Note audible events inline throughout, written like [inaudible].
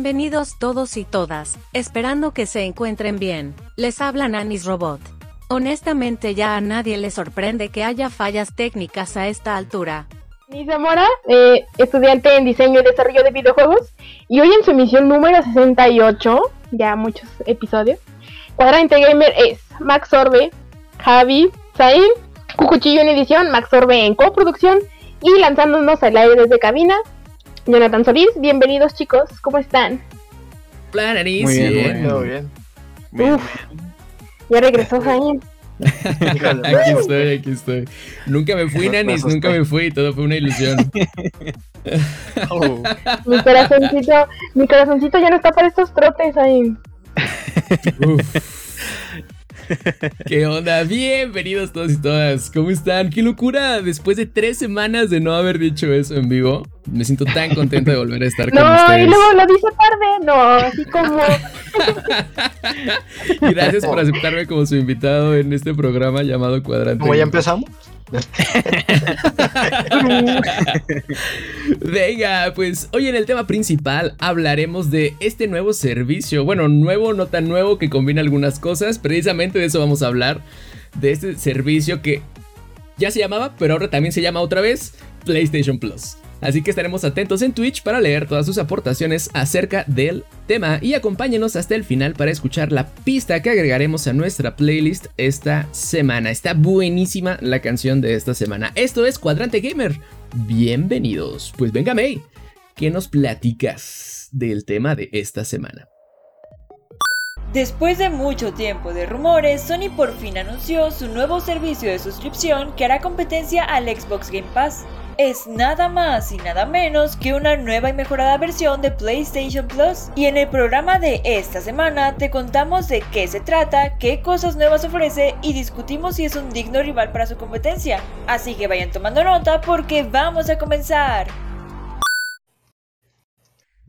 Bienvenidos todos y todas, esperando que se encuentren bien. Les habla Nanis Robot. Honestamente ya a nadie le sorprende que haya fallas técnicas a esta altura. Nanis Zamora, eh, estudiante en diseño y desarrollo de videojuegos, y hoy en su emisión número 68, ya muchos episodios, Cuadrante Gamer es Max Orbe, Javi, Zain, Cucuchillo en edición, Max Orbe en coproducción, y lanzándonos al aire desde cabina, Jonathan Solís, bienvenidos chicos, ¿cómo están? Hola, Nanis. Muy bien, Bien. muy bien, todo bien. Uf, ya regresó Jaime. [laughs] Aquí estoy, aquí estoy. Nunca me fui, Nanis, nunca me fui, todo fue una ilusión. [laughs] Oh, Mi corazoncito, mi corazoncito ya no está para estos trotes ahí. Uf. ¿Qué onda? Bienvenidos todos y todas. ¿Cómo están? ¡Qué locura! Después de tres semanas de no haber dicho eso en vivo, me siento tan contento de volver a estar [laughs] con No, y ustedes. luego lo dice tarde. No, así como. [laughs] Gracias por aceptarme como su invitado en este programa llamado Cuadrante. ¿Cómo ya empezamos? [laughs] Venga, pues hoy en el tema principal hablaremos de este nuevo servicio. Bueno, nuevo, no tan nuevo, que combina algunas cosas. Precisamente de eso vamos a hablar. De este servicio que ya se llamaba, pero ahora también se llama otra vez PlayStation Plus. Así que estaremos atentos en Twitch para leer todas sus aportaciones acerca del tema y acompáñenos hasta el final para escuchar la pista que agregaremos a nuestra playlist esta semana. Está buenísima la canción de esta semana. Esto es Cuadrante Gamer. Bienvenidos. Pues venga May, ¿qué nos platicas del tema de esta semana? Después de mucho tiempo de rumores, Sony por fin anunció su nuevo servicio de suscripción que hará competencia al Xbox Game Pass. Es nada más y nada menos que una nueva y mejorada versión de PlayStation Plus. Y en el programa de esta semana te contamos de qué se trata, qué cosas nuevas ofrece y discutimos si es un digno rival para su competencia. Así que vayan tomando nota porque vamos a comenzar.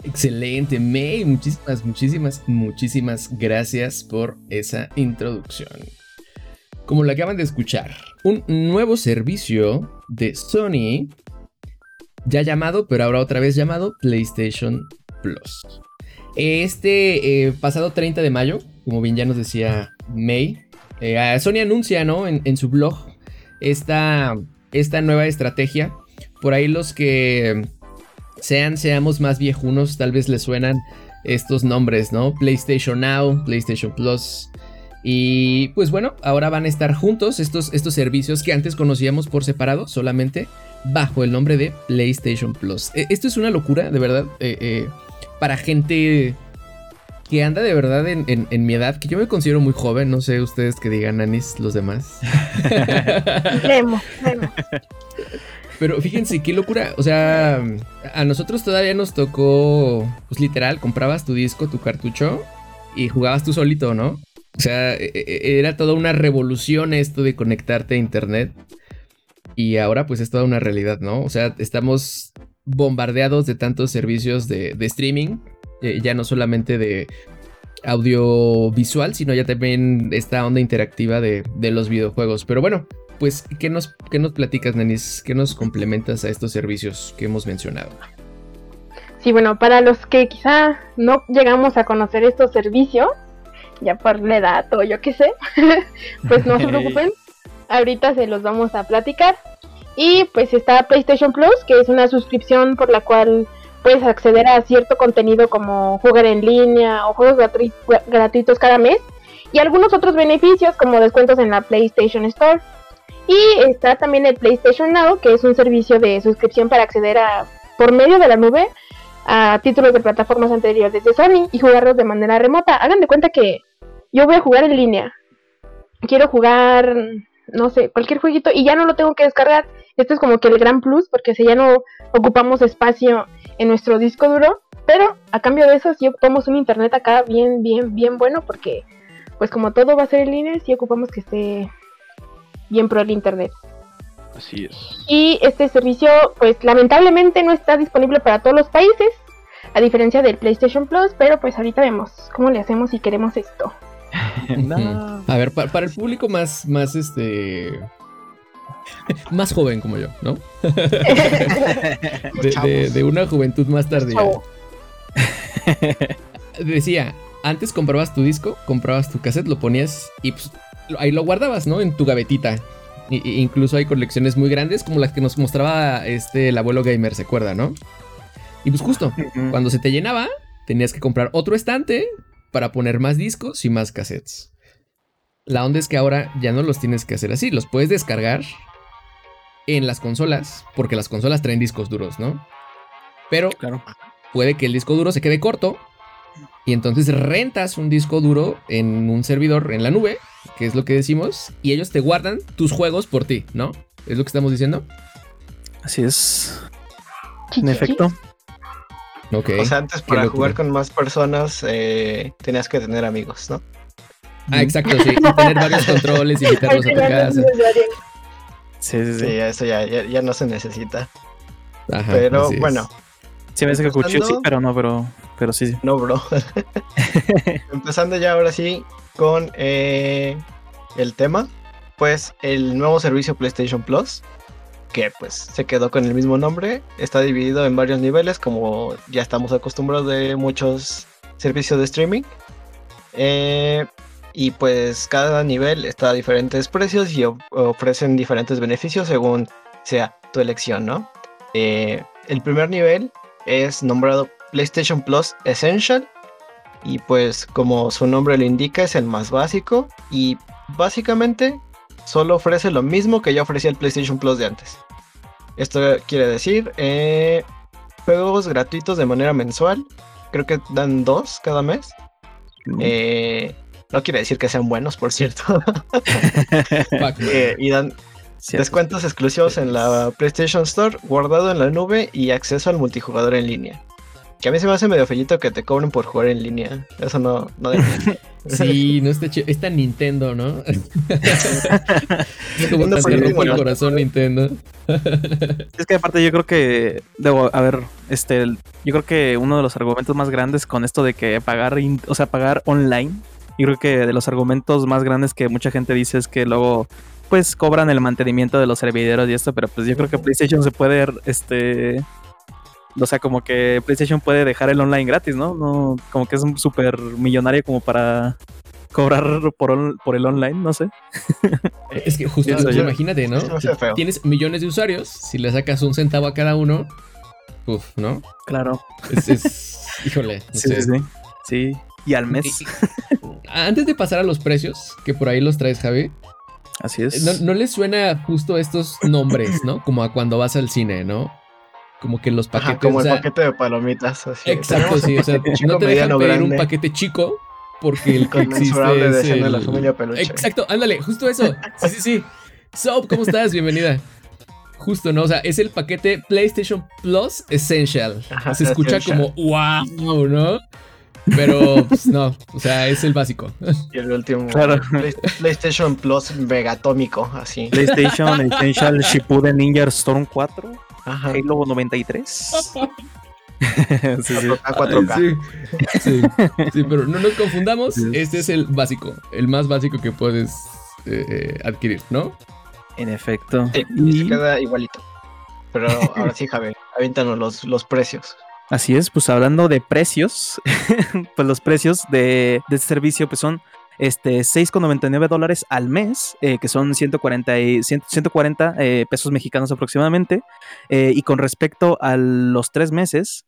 Excelente, May. Muchísimas, muchísimas, muchísimas gracias por esa introducción. Como lo acaban de escuchar, un nuevo servicio de Sony, ya llamado, pero ahora otra vez llamado PlayStation Plus. Este eh, pasado 30 de mayo, como bien ya nos decía May, eh, Sony anuncia, ¿no? En, en su blog esta, esta nueva estrategia. Por ahí los que sean, seamos más viejunos, tal vez les suenan estos nombres, ¿no? PlayStation Now, PlayStation Plus. Y pues bueno, ahora van a estar juntos estos, estos servicios que antes conocíamos por separado, solamente bajo el nombre de PlayStation Plus. Eh, Esto es una locura, de verdad, eh, eh, para gente que anda de verdad en, en- en mi edad, que yo me considero muy joven, no sé ustedes que digan, Anis, los demás. [laughs] Leemos, leemos. Pero fíjense qué locura. O sea, a nosotros todavía nos tocó, pues literal, comprabas tu disco, tu cartucho y jugabas tú solito, ¿no? O sea, e- e- era toda una revolución esto de conectarte a internet. Y ahora pues es toda una realidad, ¿no? O sea, estamos bombardeados de tantos servicios de, de streaming. eh, ya no solamente de audiovisual, sino ya también esta onda interactiva de, de los videojuegos. Pero bueno, pues, ¿qué nos, qué nos platicas, Nenis? ¿Qué nos complementas a estos servicios que hemos mencionado? Sí, bueno, para los que quizá no llegamos a conocer estos servicios, ya por la edad o yo qué sé, [laughs] pues no se [laughs] preocupen, ahorita se los vamos a platicar. Y pues está PlayStation Plus, que es una suscripción por la cual puedes acceder a cierto contenido como jugar en línea o juegos gratui- gratuitos cada mes y algunos otros beneficios como descuentos en la PlayStation Store. Y está también el PlayStation Now, que es un servicio de suscripción para acceder a por medio de la nube a títulos de plataformas anteriores de Sony y jugarlos de manera remota. Hagan de cuenta que yo voy a jugar en línea. Quiero jugar, no sé, cualquier jueguito y ya no lo tengo que descargar. Esto es como que el gran plus porque si ya no ocupamos espacio en nuestro disco duro pero a cambio de eso sí ocupamos un internet acá bien, bien, bien bueno porque pues como todo va a ser en línea, sí ocupamos que esté bien pro el internet. Así es. Y este servicio pues lamentablemente no está disponible para todos los países, a diferencia del PlayStation Plus, pero pues ahorita vemos cómo le hacemos si queremos esto. [laughs] No. A ver, pa- para el público más, más este. más joven como yo, ¿no? [laughs] De, de- de una juventud más tardía. [laughs] Decía, antes comprabas tu disco, comprabas tu cassette, lo ponías y pues, lo- ahí lo guardabas, ¿no? En tu gavetita. I- incluso hay colecciones muy grandes como las que nos mostraba este el abuelo gamer, ¿se acuerda, no? Y pues justo, cuando se te llenaba, tenías que comprar otro estante para poner más discos y más cassettes. La onda es que ahora ya no los tienes que hacer así, los puedes descargar en las consolas, porque las consolas traen discos duros, ¿no? Pero Claro. puede que el disco duro se quede corto y entonces rentas un disco duro en un servidor en la nube, que es lo que decimos, y ellos te guardan tus juegos por ti, ¿no? ¿Es lo que estamos diciendo? Así es. En efecto. O sea, antes para jugar con más personas eh, tenías que tener amigos, ¿no? ah, exacto, sí. Y tener varios [laughs] controles y invitarlos a tu casa. Sí, sí, sí. Sí, eso ya, ya, ya no se necesita. Ajá, Pero bueno, Sí, me hace que escuché, sí, pero no, pero, pero sí. sí. no, bro. [laughs] [laughs] Empezando ya ahora sí con eh, el tema, pues el nuevo servicio PlayStation Plus, que pues se quedó con el mismo nombre, está dividido en varios niveles, como ya estamos acostumbrados de muchos servicios de streaming. Eh, y pues cada nivel está a diferentes precios y of- ofrecen diferentes beneficios según sea tu elección, ¿no? Eh, el primer nivel es nombrado PlayStation Plus Essential y pues como su nombre lo indica es el más básico y básicamente solo ofrece lo mismo que ya ofrecía el PlayStation Plus de antes. Esto quiere decir eh, juegos gratuitos de manera mensual. Creo que dan dos cada mes. Eh, no quiere decir que sean buenos, por cierto. [laughs] Eh, y dan Cierto. descuentos exclusivos en la PlayStation Store, guardado en la nube y acceso al multijugador en línea. Que a mí se me hace medio fellito que te cobren por jugar en línea. Eso no, no. [laughs] Sí, no está chido. Está Nintendo, ¿no? [laughs] es como el corazón Nintendo. Es que aparte yo creo que debo, a ver, este, yo creo que uno de los argumentos más grandes con esto de que pagar, in- o sea, pagar online, yo creo que de los argumentos más grandes que mucha gente dice es que luego, pues, cobran el mantenimiento de los servidores y esto, pero pues yo creo que PlayStation se puede, este, o sea, como que PlayStation puede dejar el online gratis, ¿no? No, como que es un súper millonario como para cobrar por, on- por el online, no sé. [laughs] Es que justo Pienso yo. imagínate, ¿no? Tienes millones de usuarios, si le sacas un centavo a cada uno, uf, ¿no? Claro. Es, es- [laughs] híjole, no Sí, sé. sí, sí. Sí. Y al mes. Antes de pasar a los precios, que por ahí los traes, Javi, Así es. ¿no, no les suena justo estos nombres, ¿no? Como a cuando vas al cine, ¿no? Como que los Ajá, paquetes. como o el sea, paquete de palomitas. así. Exacto, sí. O sea, [laughs] un no te dejan pedir un grande, paquete chico porque el [laughs] que existe es de el... la familia peluche. Exacto, ándale, justo eso. Sí, sí, sí. Soap, ¿cómo estás? Bienvenida. Justo, ¿no? O sea, es el paquete PlayStation Plus Essential. Ajá, Se escucha Essential. como wow, ¿no? Pero, pues no, o sea, es el básico. Y el último. Claro. Play- PlayStation Plus Megatómico, así. PlayStation Essential [laughs] Shippuden Ninja Storm 4, Ajá. Halo 93. [laughs] sí, sí. 4K, 4K. Sí, sí, [laughs] sí, pero no nos confundamos. Sí. Este es el básico, el más básico que puedes eh, eh, adquirir, ¿no? En efecto. Sí, y se queda igualito. Pero ahora sí, Javi, aviéntanos los, los precios. Así es, pues hablando de precios, [laughs] pues los precios de, este servicio pues son este 6,99 dólares al mes, eh, que son 140, y- 100 140 eh, pesos mexicanos aproximadamente. Eh, y con respecto a los tres meses,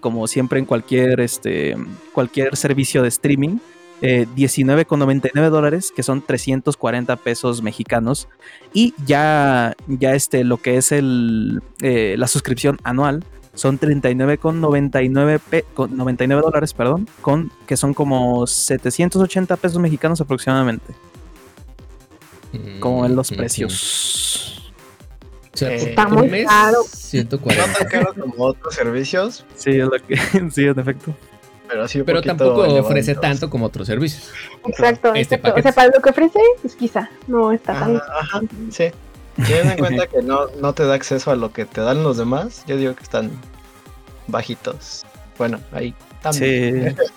como siempre en cualquier, este, cualquier servicio de streaming, eh, 19,99 dólares, que son 340 pesos mexicanos. Y ya, ya este, lo que es el, la suscripción anual son 39,99 pe- con 99 dólares, perdón, con, que son como 780 pesos mexicanos aproximadamente, como en los Ujú. precios. O sea, Eh, por- Está muy mes, caro. 140. No tan caro como otros servicios, Sí, es lo que, [laughs] sí, en efecto. pero sí Pero tampoco ofrece tanto como otros servicios. Exacto, Este exacto. O sea, para lo que ofrece, pues quizá no está tan. Ajá, ajá, sí. Teniendo en [laughs] cuenta que no, no te da acceso a lo que te dan los demás, yo digo que están bajitos. Bueno, ahí también. Sí. [laughs]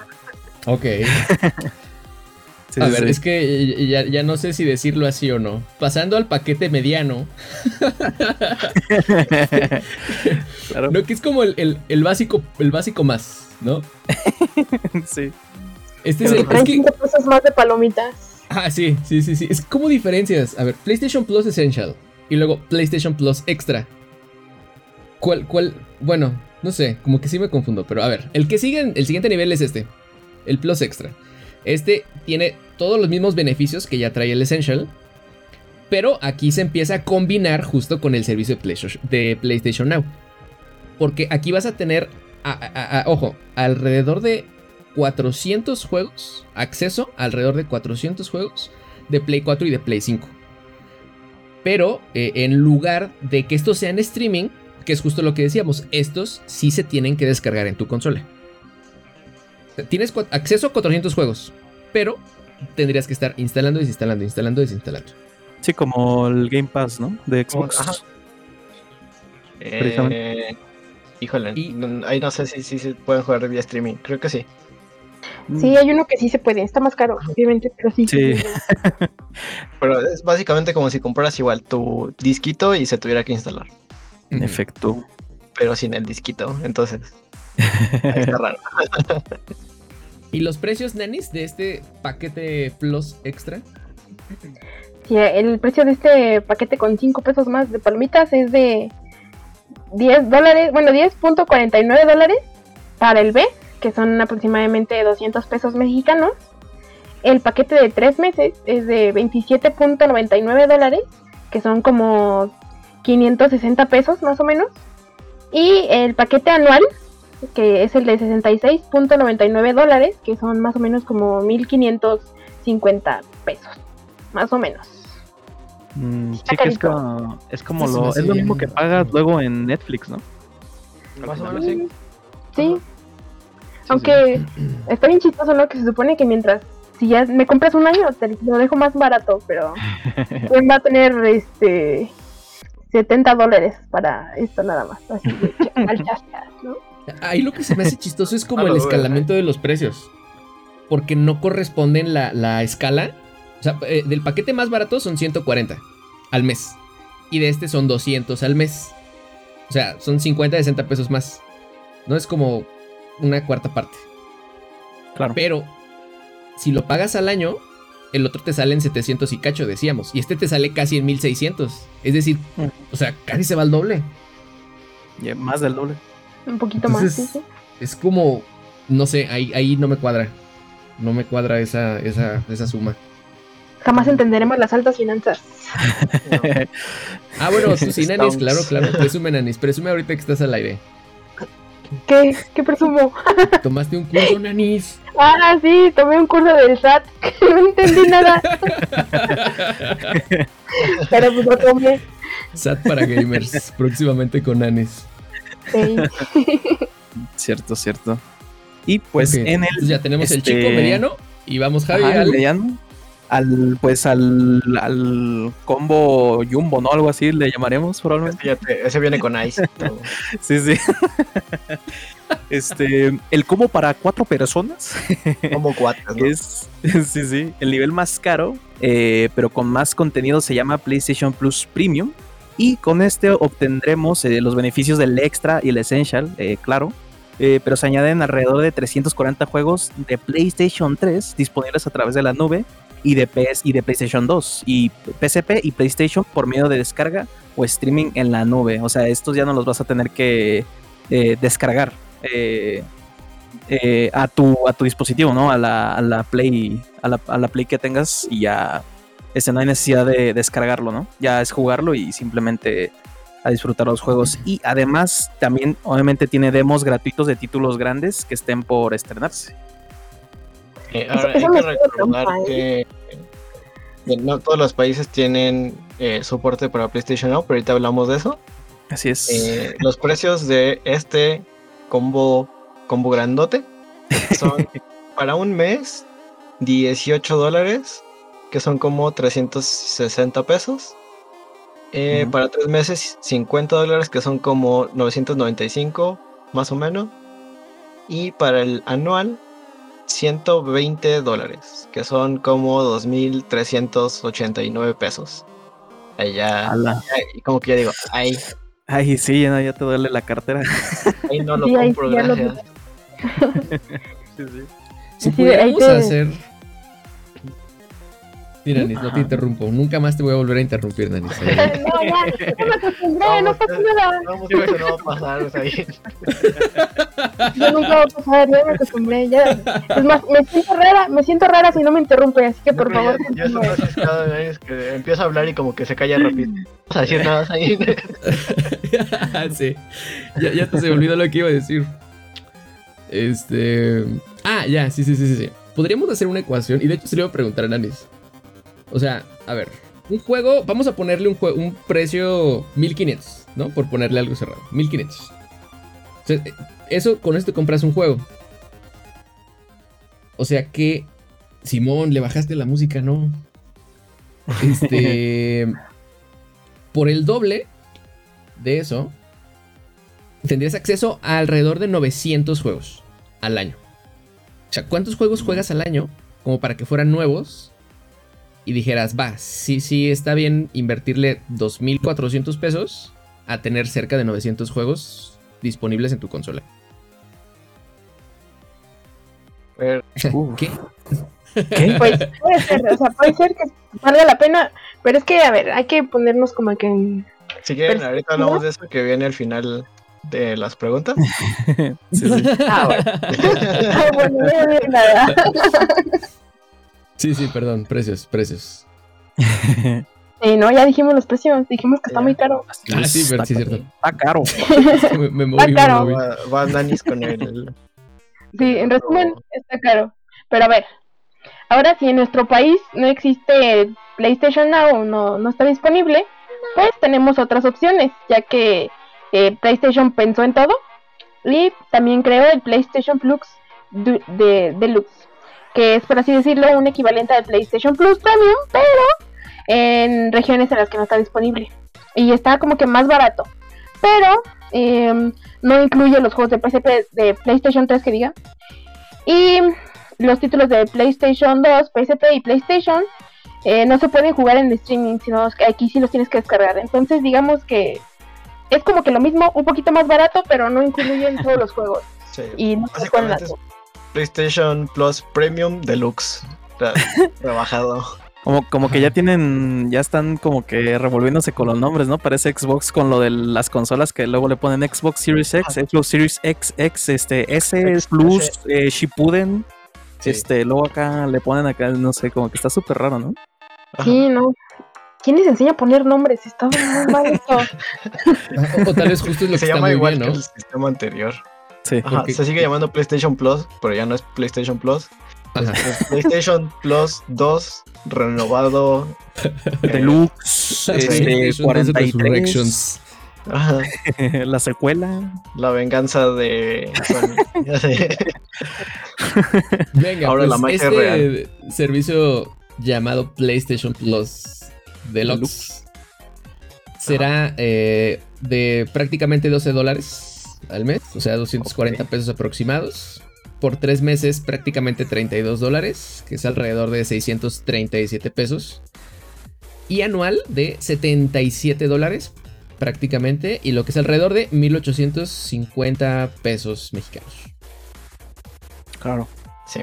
Ok. [laughs] sí, a ver, sí. es que ya, ya no sé si decirlo así o no. Pasando al paquete mediano, claro. no que es como el, el- el básico, el básico más, ¿no? sí. Este es el. Es que, 5 pesos más de palomitas. Ah, sí, sí, sí, sí. Es como diferencias. A ver, PlayStation Plus Essential y luego PlayStation Plus Extra. ¿Cuál, cuál? Bueno, no sé, como que sí me confundo, pero a ver, el que sigue, el siguiente nivel es este, el Plus Extra. Este tiene todos los mismos beneficios que ya trae el Essential, pero aquí se empieza a combinar justo con el servicio de PlayStation, Now. Porque aquí vas a tener, ojo, alrededor de 400 juegos, acceso a alrededor de 400 juegos de Play 4 y de Play 5. Pero eh, en lugar de que estos sean streaming, que es justo lo que decíamos, estos sí se tienen que descargar en tu consola. Tienes acceso a 400 juegos, pero tendrías que estar instalando, desinstalando, instalando, desinstalando. Sí, como el Game Pass, ¿no? De Xbox. Ajá. Eh, híjole, Y- no- ahí no sé si, si se pueden jugar vía streaming. Creo que sí. Sí, hay uno que sí se puede. Está más caro, obviamente, pero sí. Sí. [laughs] Pero es básicamente como si compraras igual tu disquito y se tuviera que instalar. En efecto. Pero sin el disquito. Entonces, ahí está raro. [laughs] ¿Y los precios, nanis, de este paquete Plus Extra? Sí, el precio de este paquete con 5 pesos más de palomitas es de 10 dólares, bueno, 10.49 dólares para el B, que son aproximadamente 200 pesos mexicanos. El paquete de 3 meses es de 27.99 dólares, que son como 560 pesos más o menos. Y el paquete anual, que es el de 66.99 dólares, que son más o menos como 1550 pesos, más o menos. Mm, sí, que es como, es como lo, es lo mismo que pagas luego en Netflix, ¿no? Más o menos sí. Sí. Aunque está bien chistoso, ¿no? Que se supone que mientras, si ya me compras un año, te lo dejo más barato, pero ¿quién [laughs] va a tener este 70 dólares para esto nada más? Así de [laughs] chascas, ¿no? Ahí lo que se me hace chistoso es como [laughs] el escalamiento de los precios. Porque no corresponden la, la escala. O sea, eh, del paquete más barato son 140 al mes. Y de este son 200 al mes. O sea, son 50, 60 pesos más. No es como una cuarta parte. Claro. Pero si lo pagas al año, el otro te sale en 700 y cacho, decíamos. Y este te sale casi en 1600. Es decir, Mm. o sea, casi se va al doble. Más del doble. Un poquito más. Entonces- sí, sí. Es como, no sé, ahí, ahí no me cuadra. No me cuadra esa, esa, esa suma. Jamás entenderemos las altas finanzas. [laughs] Ah, bueno, tú sí, Nanis, Estamos- claro, claro. Presume, Nanis. Presume ahorita que estás al aire. ¿Qué? ¿Qué presumo? [laughs] Tomaste un curso, Nanis. Ah, sí, tomé un curso del SAT. [laughs] no entendí nada. [laughs] pero pues lo tomé. SAT para gamers. próximamente con Nanis. Sí. Cierto, cierto. Y pues en el ya tenemos el este- chico mediano. Y vamos, Javi, Ajá, al- mediano, al pues al, al combo jumbo, ¿no? Algo así le llamaremos probablemente. Fíjate, ese viene con ice. [laughs] Sí, sí. [laughs] este, el combo para cuatro personas [laughs] Como cuates, ¿no? es, sí, sí, el nivel más caro, eh, pero con más contenido se llama PlayStation Plus Premium. Y con este obtendremos eh, los beneficios del Extra y el Essential, eh, claro. Eh, pero se añaden alrededor de 340 juegos de PlayStation 3 disponibles a través de la nube y de PS y de PlayStation 2 y PSP y PlayStation por medio de descarga o streaming en la nube. O sea, estos ya no los vas a tener que eh, descargar eh, eh, a, tu, a tu dispositivo, ¿no? A la, a la Play, a la, a la Play que tengas y ya este, no hay necesidad de descargarlo, ¿no? Ya es jugarlo y simplemente a disfrutar los juegos. Y además también obviamente tiene demos gratuitos de títulos grandes que estén por estrenarse. Eh, ahora eso hay que recordar que no todos los países tienen eh, soporte para PlayStation Now, pero ahorita hablamos de eso. Así es. Eh, los precios de este combo, combo grandote son [laughs] para un mes 18 dólares, que son como 360 pesos. Eh. Para tres meses 50 dólares, que son como 995 más o menos. Y para el anual 120 dólares, que son como 2.389 pesos. Ahí ya, ya- como que ya digo, ahí, Ay, sí, ya, ya te duele la cartera. [laughs] ahí no lo Sí, compro, sí ya lo gracias. [laughs] Si Sí, ahí pudiéramos hacer. Mira, Nanis, no te interrumpo. Nunca más te voy a volver a interrumpir, Nanis. [laughs] No, ya, ya me acostumbré, no pasa nada. Vamos, eso no va a pasar, o sea, Yo nunca va a pasar, ya me acostumbré, ya. Es más, me siento rara, me siento rara si no me interrumpe, así que por favor. Yo, yo eso no vez que empieza a hablar y como que se calla rápido. Vamos a decir nada más [laughs] ahí. sí. Ya, ya te se me olvidó lo que iba a decir. Este. Ah, ya, sí, sí, sí, sí, sí. Podríamos hacer una ecuación. Y de hecho se le iba a preguntar a Nanis. O sea, a ver. Un juego. Vamos a ponerle un, jue- un precio 1500, ¿no? Por ponerle algo cerrado. 1500. O sea, eh, eso, con esto compras un juego. O sea que. Simón, le bajaste la música, ¿no? Este. [laughs] por el doble de eso, tendrías acceso a alrededor de 900 juegos al año. O sea, ¿cuántos juegos juegas al año como para que fueran nuevos? Y dijeras, va, sí, sí, está bien invertirle 2.400 pesos a tener cerca de 900 juegos disponibles en tu consola. A ver, [laughs] Uf. ¿Qué? ¿Qué? [laughs] Pues puede ser, o sea, puede ser que valga la pena, pero es que, a ver, hay que ponernos como que en... si quieren, Pero- ahorita hablamos de eso que viene al final de las preguntas. [laughs] Sí, sí. Ah, bueno. Ah, bueno, no decir nada. Sí, sí, perdón, precios, precios. Sí, no, ya dijimos los precios, dijimos que está muy caro. Ah, sí, pero sí, Está- cierto. Está caro. [laughs] Me, me moví, me claro. moví. Va, va Nanis con el. Sí, en resumen, está caro. Pero a ver, ahora si en nuestro país no existe PlayStation Now, no, no está disponible, pues tenemos otras opciones, ya que eh, PlayStation pensó en todo y también creó el PlayStation Plus du- de Deluxe, que es por así decirlo un equivalente al PlayStation Plus Premium, pero en regiones en las que no está disponible. Y está como que más barato, pero em, no incluye los juegos de PSP de PlayStation 3 que diga. Y los títulos de PlayStation 2, PSP y PlayStation eh, no se pueden jugar en streaming, sino que aquí sí los tienes que descargar. Entonces, digamos que es como que lo mismo, un poquito más barato, pero no incluyen todos los juegos. Sí, Y no se PlayStation Plus Premium Deluxe. [laughs] Trabajado. Como, como que ya tienen, ya están como que revolviéndose con los nombres, ¿no? Parece Xbox con lo de las consolas que luego le ponen Xbox Series X, Xbox Series XX, este, S Plus, eh, Shippuden, Sí. este, luego acá le ponen acá, no sé, como que está súper raro, ¿no? Sí, no. ¿Quién les enseña a poner nombres? Está muy mal [laughs] esto. O, o tal vez justo es lo que Se está llama muy igual bien, ¿no? que el sistema anterior. Sí. Ajá, Porque- se sigue llamando PlayStation Plus, pero ya no es PlayStation Plus. Ajá. Es PlayStation Plus 2 renovado. eh, [laughs] Deluxe, este, PlayStation 43, Resurrections. ajá, [laughs] la secuela. la venganza de. [laughs] Venga, Ahora pues la magia este real. servicio llamado PlayStation Plus Deluxe será eh, de prácticamente 12 dólares al mes, o sea, 240 Ok. pesos aproximados. Por tres meses, prácticamente 32 dólares, que es alrededor de 637 pesos. Y anual de 77 dólares, prácticamente, y lo que es alrededor de 1850 pesos mexicanos. Claro. Sí.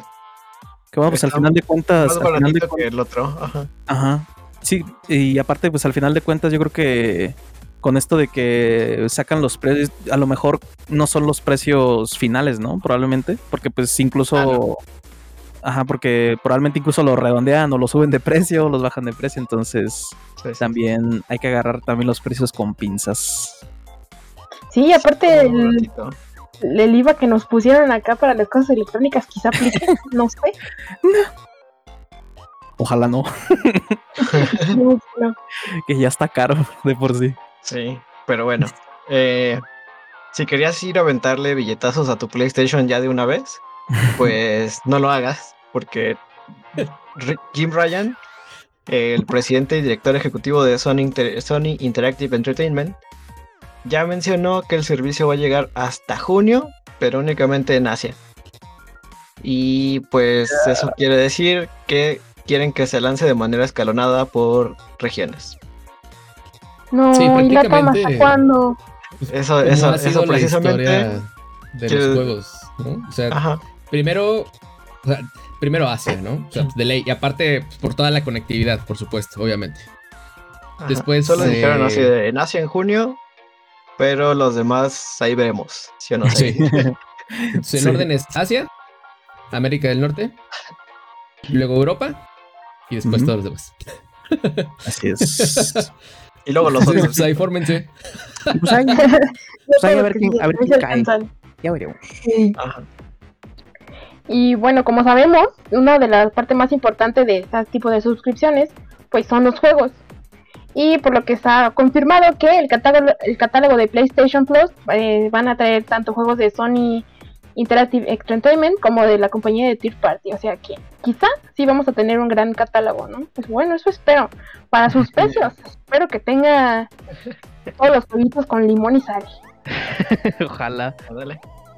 Que bueno, pues al final de cuentas, Más al final de cuentas- que el otro. Ajá. Ajá. Sí, y aparte, pues al final de cuentas, yo creo que con esto de que sacan los precios, a lo mejor no son los precios finales, ¿no? Probablemente, porque pues incluso... Ah, no. Ajá, porque probablemente incluso lo redondean o lo suben de precio, los bajan de precio, entonces Sí, sí. también hay que agarrar también los precios con pinzas. Sí, aparte el, el IVA que nos pusieron acá para las cosas electrónicas quizá aplique, [laughs] no sé. Ojalá no, [laughs] No, no. que ya está caro de por sí. Sí, pero bueno. eh, si querías ir a aventarle billetazos a tu PlayStation ya de una vez, [laughs] pues no lo hagas, porque Jim Ryan, el presidente y director ejecutivo de Sony, Inter- Sony Interactive Entertainment, ya mencionó que el servicio va a llegar hasta junio, pero únicamente en Asia. Y pues eso quiere decir que quieren que se lance de manera escalonada por regiones. No, Sí, ¿y la toma prácticamente- hasta cuándo? Eso, Como eso, ha sido eso la precisamente. historia de que- los juegos, ¿no? O sea, Ajá. primero, o sea, primero Asia, ¿no? O sea, pues, de ley. Y aparte, pues, por toda la conectividad, por supuesto, obviamente. Ajá. Después, Solo dijeron eh, así de en Asia en junio, pero los demás ahí veremos. ¿Sí o no? Sí. Entonces, [laughs] el Sí. orden es Asia, América del Norte, luego Europa y después todos los demás. Así es. [laughs] Y luego los otros. pues ahí fórmense. Pues ahí, [laughs] Pues ahí a ver quién- a ver cae. ya veremos. Sí. Ajá. Y bueno, como sabemos, una de las partes más importantes de este tipo de suscripciones, pues son los juegos. Y por lo que está confirmado que el catálogo, el catálogo de PlayStation Plus eh, van a traer tanto juegos de Sony Interactive Entertainment como de la compañía de Third Party. O sea que quizá sí vamos a tener un gran catálogo, ¿no? Pues bueno, eso espero. Para sus precios, espero que tenga todos los jueguitos con limón y sal. [laughs] Ojalá.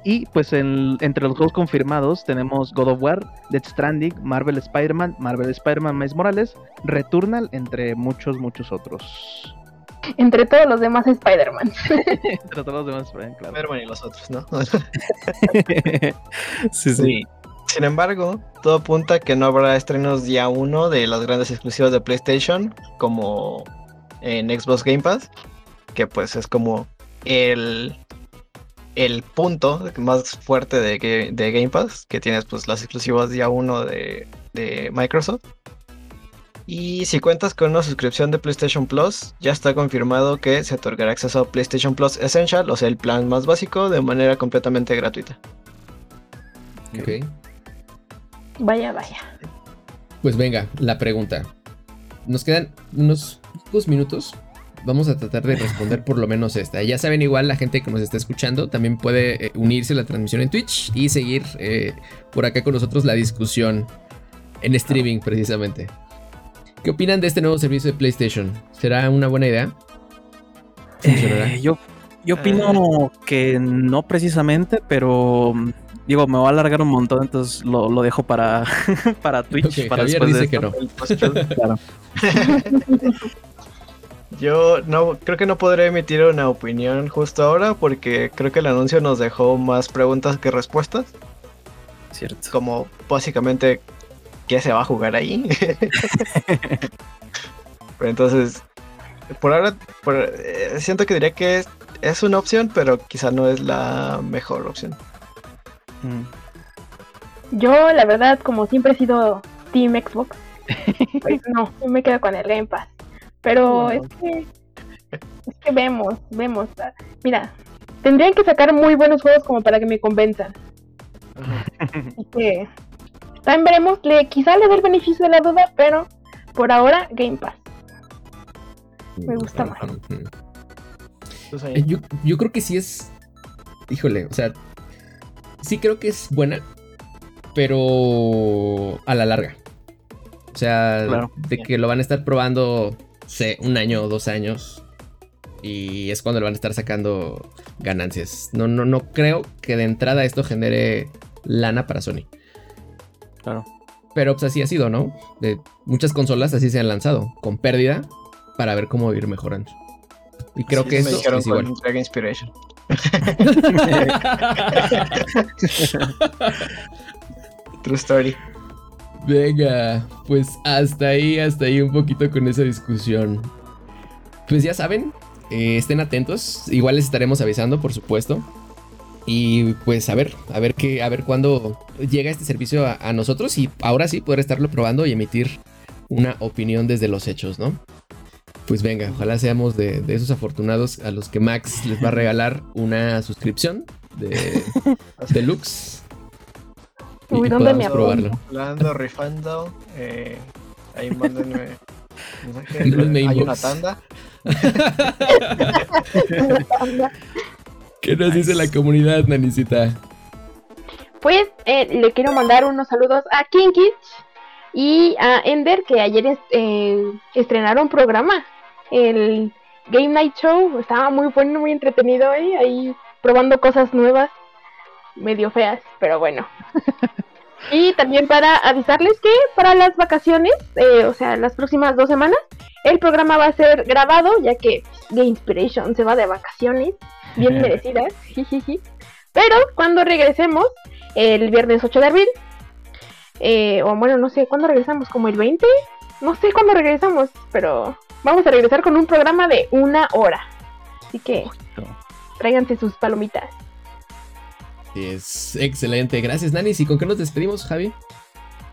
Y pues en- entre los juegos confirmados tenemos God of War, Death Stranding, Marvel Spider-Man, Marvel Spider-Man Miles Morales, Returnal, entre muchos, muchos otros. Entre todos los demás Spider-Man. [laughs] Entre todos los demás, Spider-Man, claro. Spider-Man y los otros, ¿no? [laughs] sí, sí. Sí. Sin embargo, todo apunta a que no habrá estrenos día uno de las grandes exclusivas de PlayStation, como en Xbox Game Pass, que pues es como el, el punto más fuerte de, de Game Pass, que tienes pues las exclusivas día uno de, de Microsoft. Y si cuentas con una suscripción de PlayStation Plus, ya está confirmado que se otorgará acceso a PlayStation Plus Essential, o sea, el plan más básico, de manera completamente gratuita. Ok. Vaya, vaya. Pues venga, la pregunta. Nos quedan unos dos minutos. Vamos a tratar de responder por lo menos esta. Ya saben, igual la gente que nos está escuchando también puede eh, unirse a la transmisión en Twitch y seguir eh, por acá con nosotros la discusión en streaming precisamente. ¿Qué opinan de este nuevo servicio de PlayStation? ¿Será una buena idea? Eh, yo, yo opino que no precisamente, pero mm, digo, me va a alargar un montón, entonces lo, lo dejo para, [laughs] para Twitch. Ok, para Javier después de dice que no. Claro. [laughs] Yo no creo que no podré emitir una opinión justo ahora porque creo que el anuncio nos dejó más preguntas que respuestas, Cierto. como básicamente qué se va a jugar ahí. [laughs] Pero entonces, por ahora por- eh, siento que diría que es, es una opción, pero quizá no es la mejor opción. Mm. Yo, la verdad, como siempre he sido Team Xbox, pues no, yo me quedo con el Game Pass. Pero es que es que vemos, vemos. ah, Mira, tendrían que sacar muy buenos juegos como para que me convenzan. Así que también veremos, le, quizá le dé el beneficio de la duda, pero por ahora Game Pass. Me gusta más. Ujú. Entonces, Eh, Yo, yo creo que sí es. Híjole, o sea. Sí creo que es buena. Pero. A la larga. O sea, Claro. de que lo van a estar probando. Sé, un año o dos años. Y es cuando le van a estar sacando ganancias. No, no, no creo que de entrada esto genere lana para Sony. Claro. Pero pues así ha sido, ¿no? De muchas consolas así se han lanzado. Con pérdida. Para ver cómo ir mejorando. Y creo así que dijeron es con igual. Dragon Inspiration. [laughs] True story. Venga, pues hasta ahí, hasta ahí un poquito con esa discusión. Pues ya saben, eh, estén atentos. Igual les estaremos avisando, por supuesto. Y pues a ver, a ver qué, a ver cuándo llega este servicio a, a nosotros y ahora sí poder estarlo probando y emitir una opinión desde los hechos, ¿no? Pues venga, ojalá seamos de, de esos afortunados a los que Max les va a regalar una suscripción de [laughs] Deluxe. Uy, y ¿dónde podamos me probarlo. Hablando, rifando. eh, Ahí mándenme. Hay una tanda. [laughs] [laughs] ¿Qué nos dice la comunidad, Nanicita? Pues eh, le quiero mandar unos saludos a Kinkich y a Ender que ayer eh, estrenaron programa. El Game Night Show estaba muy bueno, muy entretenido ¿eh? ahí probando cosas nuevas, medio feas, pero bueno. [laughs] y también para avisarles que para las vacaciones, eh, o sea, las próximas dos semanas, el programa va a ser grabado, ya que Game Inspiration se va de vacaciones, bien merecidas. Pero cuando regresemos, el viernes 8 de abril, eh, o bueno, no sé, ¿cuándo regresamos? ¿Como el 20? No sé cuándo regresamos, pero vamos a regresar con un programa de una hora. Así que tráiganse sus palomitas. Es excelente, gracias Nanis. ¿Y con qué nos despedimos, Javi?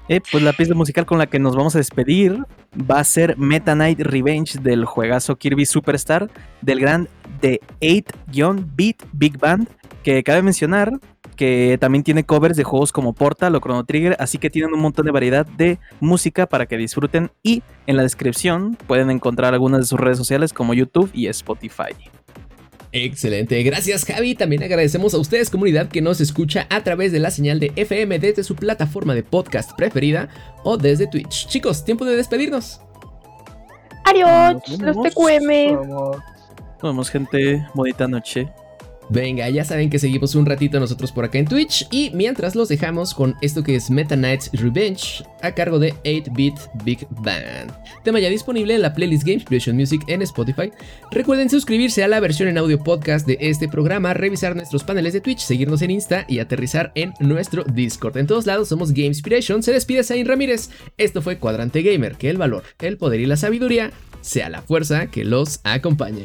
Eh, pues la pieza musical con la que nos vamos a despedir va a ser Meta Knight Revenge del juegazo Kirby Superstar del gran The 8-Beat Big Band, que cabe mencionar que también tiene covers de juegos como Portal o Chrono Trigger, así que tienen un montón de variedad de música para que disfruten y en la descripción pueden encontrar algunas de sus redes sociales como YouTube y Spotify. Excelente, gracias Javi. También agradecemos a ustedes comunidad que nos escucha a través de la señal de FM desde su plataforma de podcast preferida o desde Twitch. Chicos, tiempo de despedirnos. Adiós, los TQM. Nos vemos gente, bonita noche. Venga, ya saben que seguimos un ratito nosotros por acá en Twitch y mientras los dejamos con esto que es Meta Knights Revenge a cargo de 8-Bit Big Band. Tema ya disponible en la playlist Game Inspiration Music en Spotify. Recuerden suscribirse a la versión en audio podcast de este programa, revisar nuestros paneles de Twitch, seguirnos en Insta y aterrizar en nuestro Discord. En todos lados somos Game Inspiration. Se despide Zain Ramírez. Esto fue Cuadrante Gamer, que el valor, el poder y la sabiduría sea la fuerza que los acompañe.